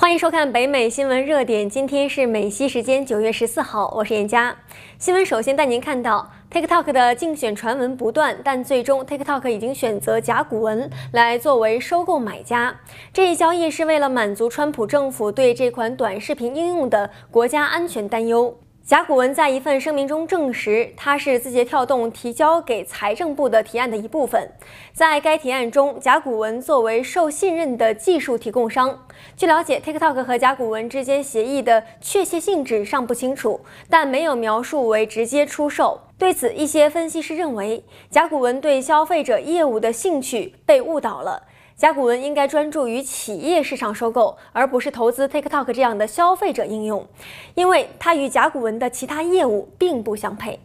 欢迎收看北美新闻热点。今天是美西时间九月十四号，我是严佳。新闻首先带您看到，TikTok 的竞选传闻不断，但最终 TikTok 已经选择甲骨文来作为收购买家。这一交易是为了满足川普政府对这款短视频应用的国家安全担忧。甲骨文在一份声明中证实，它是字节跳动提交给财政部的提案的一部分。在该提案中，甲骨文作为受信任的技术提供商。据了解，TikTok 和甲骨文之间协议的确切性质尚不清楚，但没有描述为直接出售。对此，一些分析师认为，甲骨文对消费者业务的兴趣被误导了。甲骨文应该专注于企业市场收购，而不是投资 TikTok 这样的消费者应用，因为它与甲骨文的其他业务并不相配。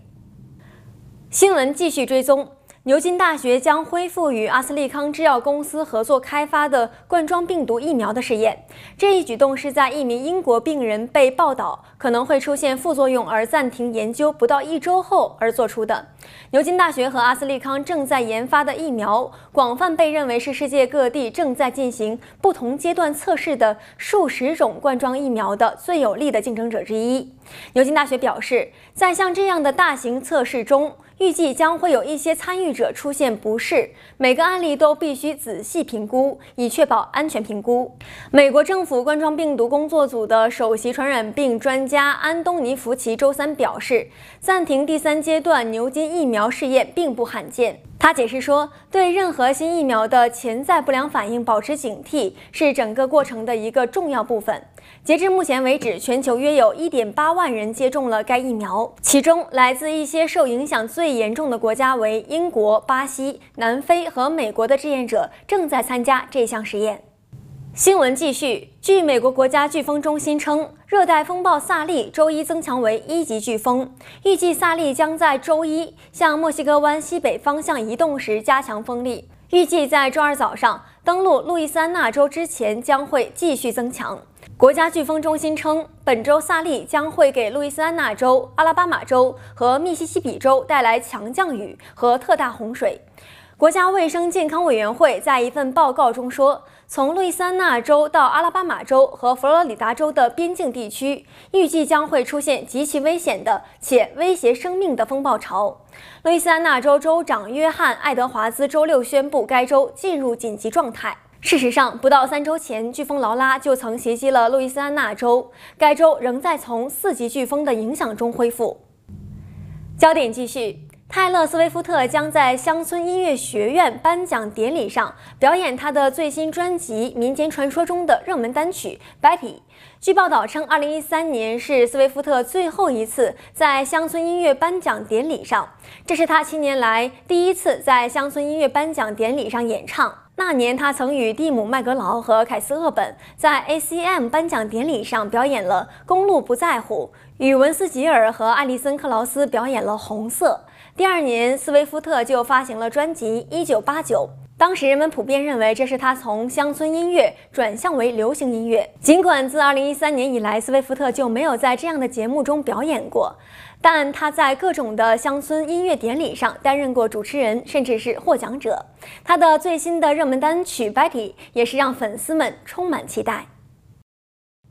新闻继续追踪。牛津大学将恢复与阿斯利康制药公司合作开发的冠状病毒疫苗的试验。这一举动是在一名英国病人被报道可能会出现副作用而暂停研究不到一周后而做出的。牛津大学和阿斯利康正在研发的疫苗，广泛被认为是世界各地正在进行不同阶段测试的数十种冠状疫苗的最有力的竞争者之一。牛津大学表示，在像这样的大型测试中，预计将会有一些参与者出现不适，每个案例都必须仔细评估，以确保安全评估。美国政府冠状病毒工作组的首席传染病专家安东尼·福奇周三表示，暂停第三阶段牛津疫苗试验并不罕见。他解释说，对任何新疫苗的潜在不良反应保持警惕是整个过程的一个重要部分。截至目前为止，全球约有1.8万人接种了该疫苗，其中来自一些受影响最严重的国家为英国、巴西、南非和美国的志愿者正在参加这项实验。新闻继续，据美国国家飓风中心称，热带风暴萨利周一增强为一级飓风，预计萨利将在周一向墨西哥湾西北方向移动时加强风力，预计在周二早上登陆路易斯安那州之前将会继续增强。国家飓风中心称，本周萨利将会给路易斯安那州、阿拉巴马州和密西西比州带来强降雨和特大洪水。国家卫生健康委员会在一份报告中说，从路易斯安那州到阿拉巴马州和佛罗里达州的边境地区，预计将会出现极其危险的且威胁生命的风暴潮。路易斯安那州州长约翰·爱德华兹周六宣布，该州进入紧急状态。事实上，不到三周前，飓风劳拉就曾袭击了路易斯安那州，该州仍在从四级飓风的影响中恢复。焦点继续。泰勒·斯威夫特将在乡村音乐学院颁奖典礼上表演他的最新专辑《民间传说》中的热门单曲《Betty》。据报道称，2013年是斯威夫特最后一次在乡村音乐颁奖典礼上，这是他七年来第一次在乡村音乐颁奖典礼上演唱。那年，他曾与蒂姆·麦格劳和凯斯·厄本在 ACM 颁奖典礼上表演了《公路不在乎》，与文斯·吉尔和艾丽森·克劳斯表演了《红色》。第二年，斯威夫特就发行了专辑《一九八九》。当时人们普遍认为这是他从乡村音乐转向为流行音乐。尽管自二零一三年以来，斯威夫特就没有在这样的节目中表演过，但他在各种的乡村音乐典礼上担任过主持人，甚至是获奖者。他的最新的热门单曲《Betty》也是让粉丝们充满期待。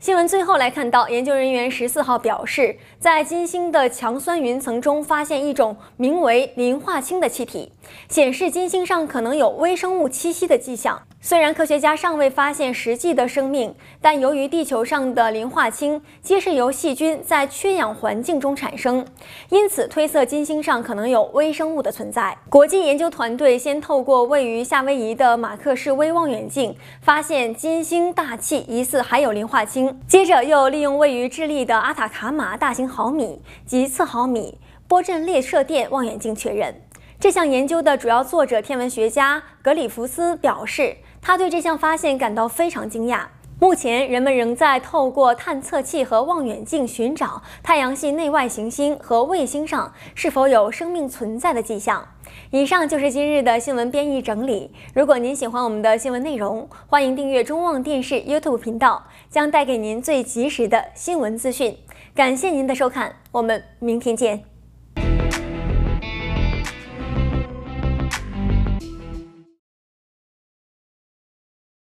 新闻最后来看到，研究人员十四号表示，在金星的强酸云层中发现一种名为磷化氢的气体，显示金星上可能有微生物栖息的迹象。虽然科学家尚未发现实际的生命，但由于地球上的磷化氢皆是由细菌在缺氧环境中产生，因此推测金星上可能有微生物的存在。国际研究团队先透过位于夏威夷的马克士微望远镜发现金星大气疑似含有磷化氢，接着又利用位于智利的阿塔卡马大型毫米及次毫米波阵列射电望远镜确认。这项研究的主要作者天文学家格里弗斯表示。他对这项发现感到非常惊讶。目前，人们仍在透过探测器和望远镜寻找太阳系内外行星和卫星上是否有生命存在的迹象。以上就是今日的新闻编译整理。如果您喜欢我们的新闻内容，欢迎订阅中望电视 YouTube 频道，将带给您最及时的新闻资讯。感谢您的收看，我们明天见。